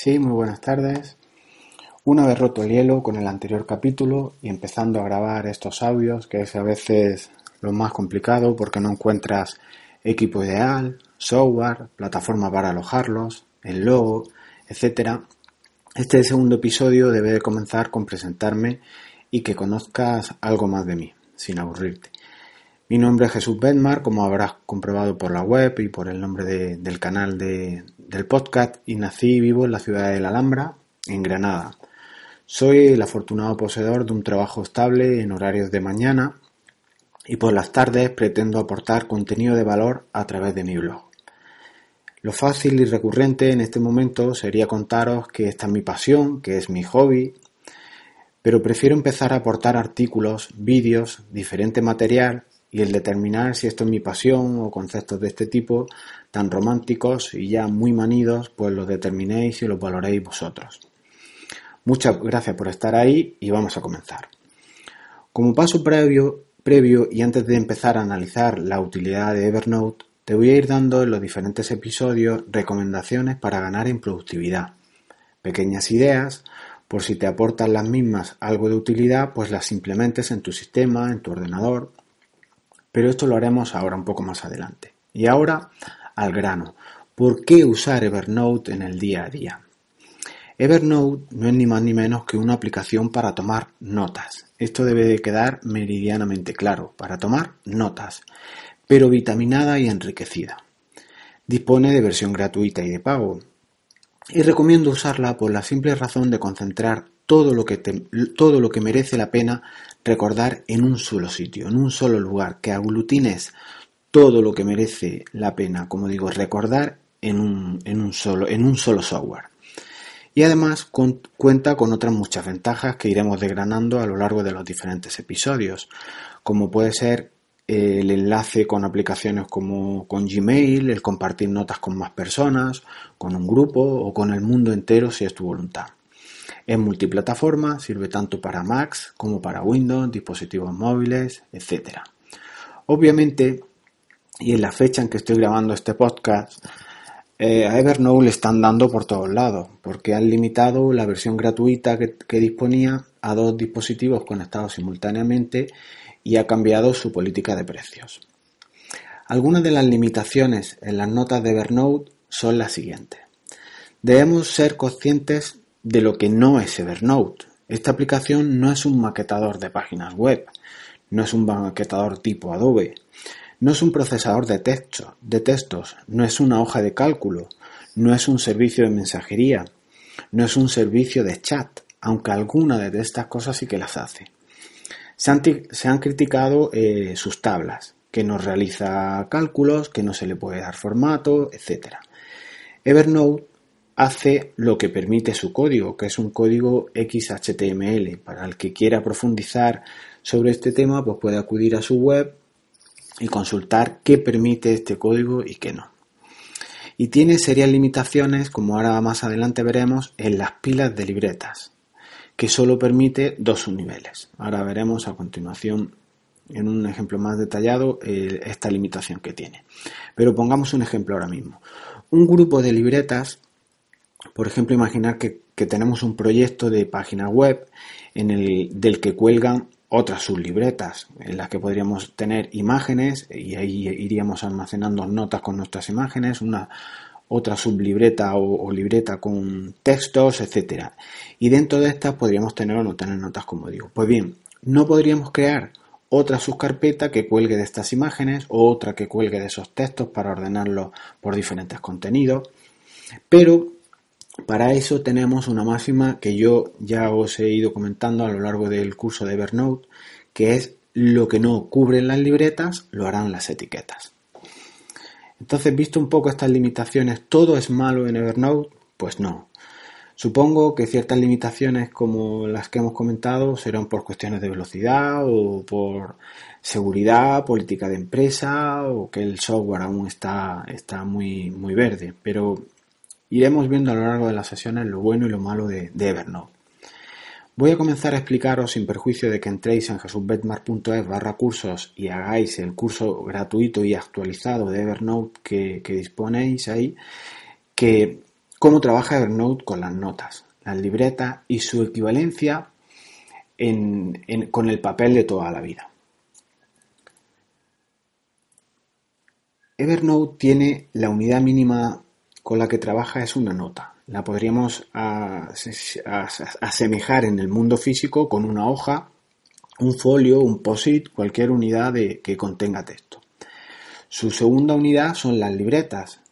Sí, muy buenas tardes. Una vez roto el hielo con el anterior capítulo y empezando a grabar estos audios, que es a veces lo más complicado porque no encuentras equipo ideal, software, plataforma para alojarlos, el logo, etc. Este segundo episodio debe de comenzar con presentarme y que conozcas algo más de mí, sin aburrirte. Mi nombre es Jesús Bedmar, como habrás comprobado por la web y por el nombre del canal del podcast, y nací y vivo en la ciudad de La Alhambra, en Granada. Soy el afortunado poseedor de un trabajo estable en horarios de mañana y por las tardes pretendo aportar contenido de valor a través de mi blog. Lo fácil y recurrente en este momento sería contaros que esta es mi pasión, que es mi hobby, pero prefiero empezar a aportar artículos, vídeos, diferente material y el determinar si esto es mi pasión o conceptos de este tipo tan románticos y ya muy manidos, pues los determinéis y los valoréis vosotros. Muchas gracias por estar ahí y vamos a comenzar. Como paso previo, previo y antes de empezar a analizar la utilidad de Evernote, te voy a ir dando en los diferentes episodios recomendaciones para ganar en productividad. Pequeñas ideas, por si te aportan las mismas algo de utilidad, pues las implementes en tu sistema, en tu ordenador pero esto lo haremos ahora un poco más adelante. Y ahora al grano. ¿Por qué usar Evernote en el día a día? Evernote no es ni más ni menos que una aplicación para tomar notas. Esto debe de quedar meridianamente claro, para tomar notas, pero vitaminada y enriquecida. Dispone de versión gratuita y de pago. Y recomiendo usarla por la simple razón de concentrar todo lo que, todo lo que merece la pena recordar en un solo sitio, en un solo lugar, que aglutines todo lo que merece la pena, como digo, recordar en un, en un, solo, en un solo software. Y además cuenta con otras muchas ventajas que iremos desgranando a lo largo de los diferentes episodios, como puede ser el enlace con aplicaciones como con Gmail, el compartir notas con más personas, con un grupo o con el mundo entero si es tu voluntad. Es multiplataforma, sirve tanto para Macs como para Windows, dispositivos móviles, etc. Obviamente, y en la fecha en que estoy grabando este podcast, eh, a Evernote le están dando por todos lados, porque han limitado la versión gratuita que, que disponía a dos dispositivos conectados simultáneamente y ha cambiado su política de precios. Algunas de las limitaciones en las notas de Evernote son las siguientes. Debemos ser conscientes de lo que no es Evernote. Esta aplicación no es un maquetador de páginas web, no es un maquetador tipo Adobe, no es un procesador de, texto, de textos, no es una hoja de cálculo, no es un servicio de mensajería, no es un servicio de chat, aunque alguna de estas cosas sí que las hace. Se han, criticado eh, sus tablas, que no realiza cálculos, que no se le puede dar formato, etc. Evernote hace lo que permite su código, que es un código XHTML. Para el que quiera profundizar sobre este tema, pues puede acudir a su web y consultar qué permite este código y qué no. Y tiene serias limitaciones, como ahora más adelante veremos, en las pilas de libretas, que solo permite dos subniveles. Ahora veremos a continuación en un ejemplo más detallado esta limitación que tiene. Pero pongamos un ejemplo ahora mismo. Un grupo de libretas por ejemplo, imaginar que, tenemos un proyecto de página web en el, del que cuelgan otras sublibretas en las que podríamos tener imágenes y ahí iríamos almacenando notas con nuestras imágenes, una otra sublibreta o, o libreta con textos, etcétera. Y dentro de estas podríamos tener o no tener notas, como digo. Pues bien, no podríamos crear otra subcarpeta que cuelgue de estas imágenes o otra que cuelgue de esos textos para ordenarlos por diferentes contenidos. Pero para eso tenemos una máxima que yo ya os he ido comentando a lo largo del curso de Evernote, que es lo que no cubren las libretas, lo harán las etiquetas. Entonces, visto un poco estas limitaciones, ¿todo es malo en Evernote? Pues no. Supongo que ciertas limitaciones como las que hemos comentado serán por cuestiones de velocidad o por seguridad, política de empresa o que el software aún está, está muy, muy verde. Pero Iremos viendo a lo largo de las sesiones lo bueno y lo malo de, Evernote. Voy a comenzar a explicaros, sin perjuicio de que entréis en jesusbetmar.es barra cursos y hagáis el curso gratuito y actualizado de Evernote que, disponéis ahí, que cómo trabaja Evernote con las notas, las libretas y su equivalencia con el papel de toda la vida. Evernote tiene la unidad mínima con la que trabaja es una nota. La podríamos asemejar en el mundo físico con una hoja, un folio, un POSIT, cualquier unidad que contenga texto. Su segunda unidad son las libretas,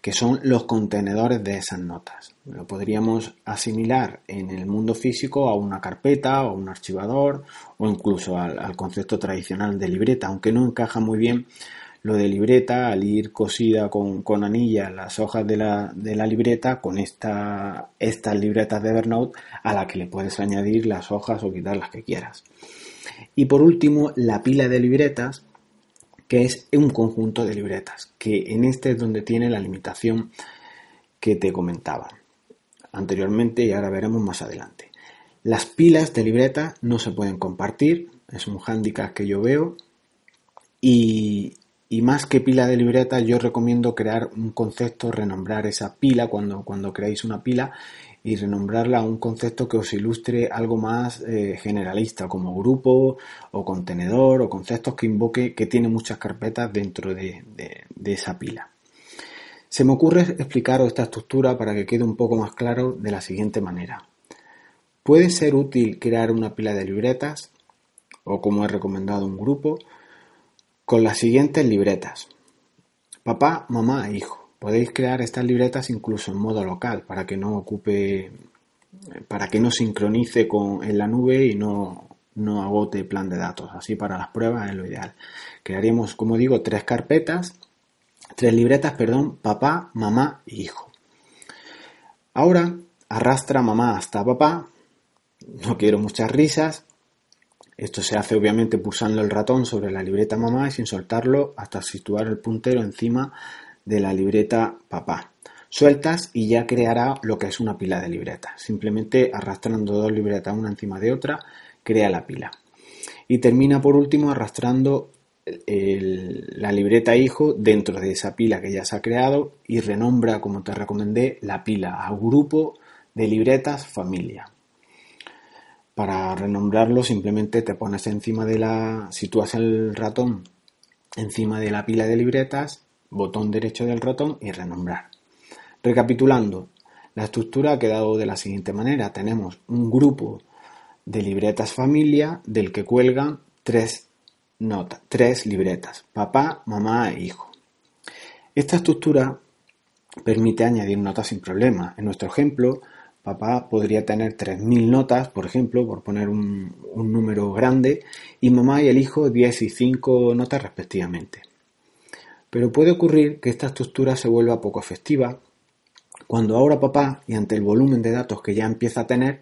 que son los contenedores de esas notas. Lo podríamos asimilar en el mundo físico a una carpeta o un archivador o incluso al, concepto tradicional de libreta, aunque no encaja muy bien lo de libreta al ir cosida con, con las hojas de la, de la libreta con esta, estas libretas de Evernote a la que le puedes añadir las hojas o quitar las que quieras. Y por último, la pila de libretas que es un conjunto de libretas, que en este es donde tiene la limitación que te comentaba anteriormente y ahora veremos más adelante. Las pilas de libretas no se pueden compartir, es un hándicap que yo veo y, y más que pila de libretas yo recomiendo crear un concepto, renombrar esa pila cuando, cuando creáis una pila y renombrarla a un concepto que os ilustre algo más eh, generalista, como grupo o contenedor o conceptos que invoque que tiene muchas carpetas dentro de, esa pila. Se me ocurre explicaros esta estructura para que quede un poco más claro de la siguiente manera. Puede ser útil crear una pila de libretas, o como he recomendado un grupo, con las siguientes libretas. Papá, mamá e hijo. Podéis crear estas libretas incluso en modo local para que no ocupe, para que no sincronice con, en la nube y no, no agote plan de datos. Así para las pruebas es lo ideal. Crearíamos, como digo, tres carpetas, tres libretas, perdón, papá, mamá y hijo. Ahora arrastra mamá hasta papá. No quiero muchas risas. Esto se hace obviamente pulsando el ratón sobre la libreta mamá y sin soltarlo hasta situar el puntero encima de la libreta papá. Sueltas y ya creará lo que es una pila de libretas. Simplemente arrastrando dos libretas una encima de otra, crea la pila. Y termina por último arrastrando la libreta hijo dentro de esa pila que ya se ha creado y renombra, como te recomendé, la pila a grupo de libretas familia. Para renombrarlo simplemente te pones encima de la, sitúas el ratón encima de la pila de libretas botón derecho del ratón y renombrar. Recapitulando, la estructura ha quedado de la siguiente manera. Tenemos un grupo de libretas familia del que cuelgan tres notas, tres libretas, papá, mamá e hijo. Esta estructura permite añadir notas sin problema. En nuestro ejemplo, papá podría tener 3.000 notas, por ejemplo, por poner un, número grande, y mamá y el hijo 10 y 5 notas respectivamente. Pero puede ocurrir que esta estructura se vuelva poco efectiva cuando ahora papá, y ante el volumen de datos que ya empieza a tener,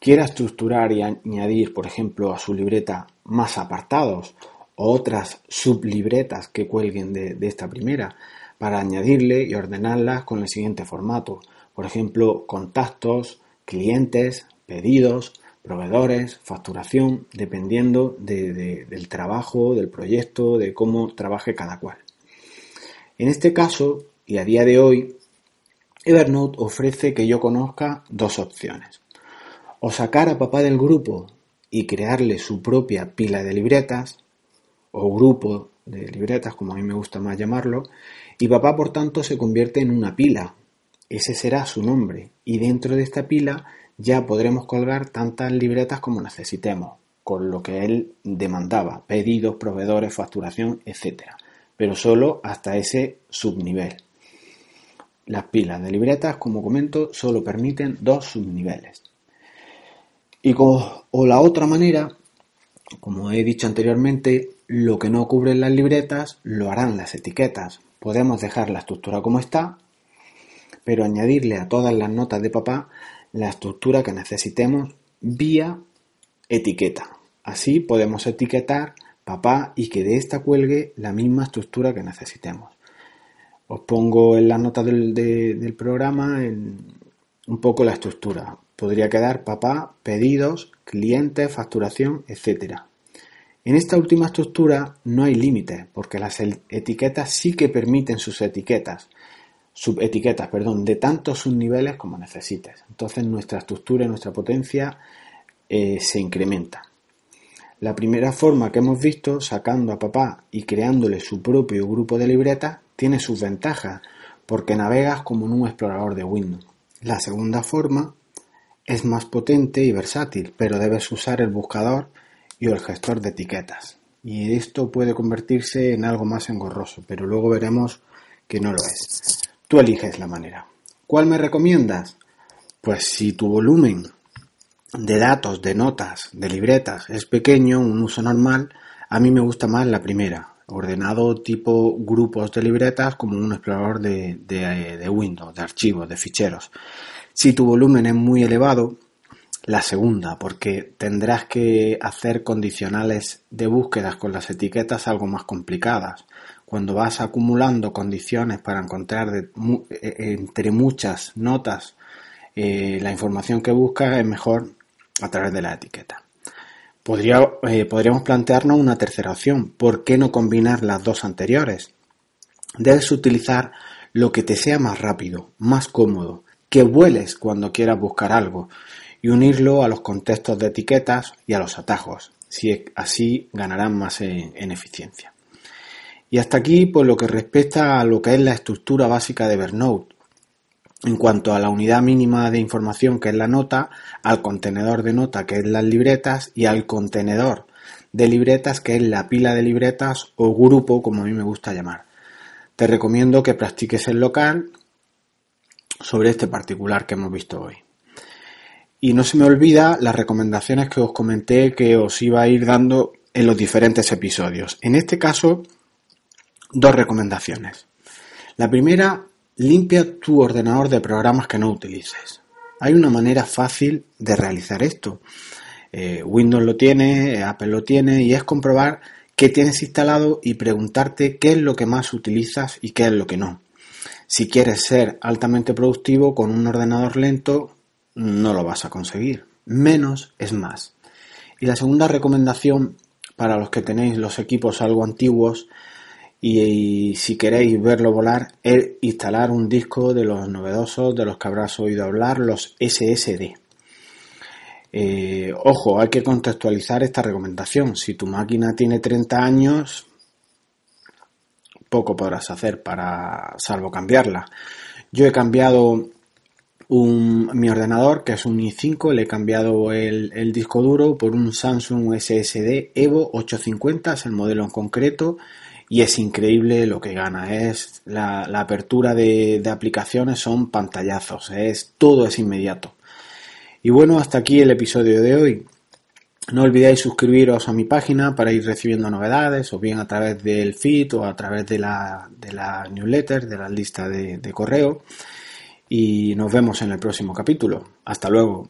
quiera estructurar y añadir, por ejemplo, a su libreta más apartados o otras sublibretas que cuelguen de, de esta primera, para añadirle y ordenarlas con el siguiente formato. Por ejemplo, contactos, clientes, pedidos, proveedores, facturación, dependiendo del trabajo, del proyecto, de cómo trabaje cada cual. En este caso, y a día de hoy, Evernote ofrece que yo conozca dos opciones. O sacar a papá del grupo y crearle su propia pila de libretas, o grupo de libretas, como a mí me gusta más llamarlo, y papá por tanto se convierte en una pila. Ese será su nombre, y dentro de esta pila ya podremos colgar tantas libretas como necesitemos, con lo que él demandaba, pedidos, proveedores, facturación, etc pero solo hasta ese subnivel. Las pilas de libretas, como comento, solo permiten dos subniveles. Y o la otra manera, como he dicho anteriormente, lo que no cubren las libretas lo harán las etiquetas. Podemos dejar la estructura como está, pero añadirle a todas las notas de papá la estructura que necesitemos vía etiqueta. Así podemos etiquetar papá y que de esta cuelgue la misma estructura que necesitemos. Os pongo en las notas del, programa un poco la estructura. Podría quedar papá, pedidos, clientes, facturación, etc. En esta última estructura no hay límites, porque las etiquetas sí que permiten sus etiquetas. Subetiquetas, perdón, de tantos subniveles como necesites. Entonces nuestra estructura y nuestra potencia eh, se incrementa. La primera forma que hemos visto, sacando a papá y creándole su propio grupo de libretas, tiene sus ventajas, porque navegas como en un explorador de Windows. La segunda forma es más potente y versátil, pero debes usar el buscador y el gestor de etiquetas. Y esto puede convertirse en algo más engorroso, pero luego veremos que no lo es. Tú eliges la manera. ¿Cuál me recomiendas? Pues si tu volumen de datos, de notas, de libretas es pequeño, un uso normal, a mí me gusta más la primera, ordenado tipo grupos de libretas como un explorador de, de Windows, de archivos, de ficheros. Si tu volumen es muy elevado, la segunda, porque tendrás que hacer condicionales de búsquedas con las etiquetas algo más complicadas. Cuando vas acumulando condiciones para encontrar e, e, entre muchas notas eh, la información que buscas, es mejor a través de la etiqueta. Eh, podríamos plantearnos una tercera opción. ¿Por qué no combinar las dos anteriores? Debes utilizar lo que te sea más rápido, más cómodo, que vueles cuando quieras buscar algo y unirlo a los contextos de etiquetas y a los atajos. Si así ganarán más en, eficiencia. Y hasta aquí, pues lo que respecta a lo que es la estructura básica de Evernote. En cuanto a la unidad mínima de información que es la nota, al contenedor de nota que es las libretas y al contenedor de libretas que es la pila de libretas o grupo como a mí me gusta llamar. Te recomiendo que practiques el local sobre este particular que hemos visto hoy. Y no se me olvida las recomendaciones que os comenté que os iba a ir dando en los diferentes episodios. En este caso, dos recomendaciones. La primera, limpia tu ordenador de programas que no utilices. Hay una manera fácil de realizar esto. Eh, Windows lo tiene, Apple lo tiene y es comprobar qué tienes instalado y preguntarte qué es lo que más utilizas y qué es lo que no. Si quieres ser altamente productivo con un ordenador lento, no lo vas a conseguir. Menos es más. Y la segunda recomendación para los que tenéis los equipos algo antiguos y, si queréis verlo volar es instalar un disco de los novedosos de los que habrás oído hablar, los SSD. Eh, ojo, hay que contextualizar esta recomendación. Si tu máquina tiene 30 años, poco podrás hacer para salvo cambiarla. Yo he cambiado un, mi ordenador, que es un i5, le he cambiado el, disco duro por un Samsung SSD Evo 850, es el modelo en concreto, y es increíble lo que gana. Es la, apertura de, de, aplicaciones son pantallazos, es todo es inmediato. Y bueno, hasta aquí el episodio de hoy. No olvidéis suscribiros a mi página para ir recibiendo novedades, o bien a través del feed o a través de la, de la newsletter, de la lista de correo. Y nos vemos en el próximo capítulo. Hasta luego.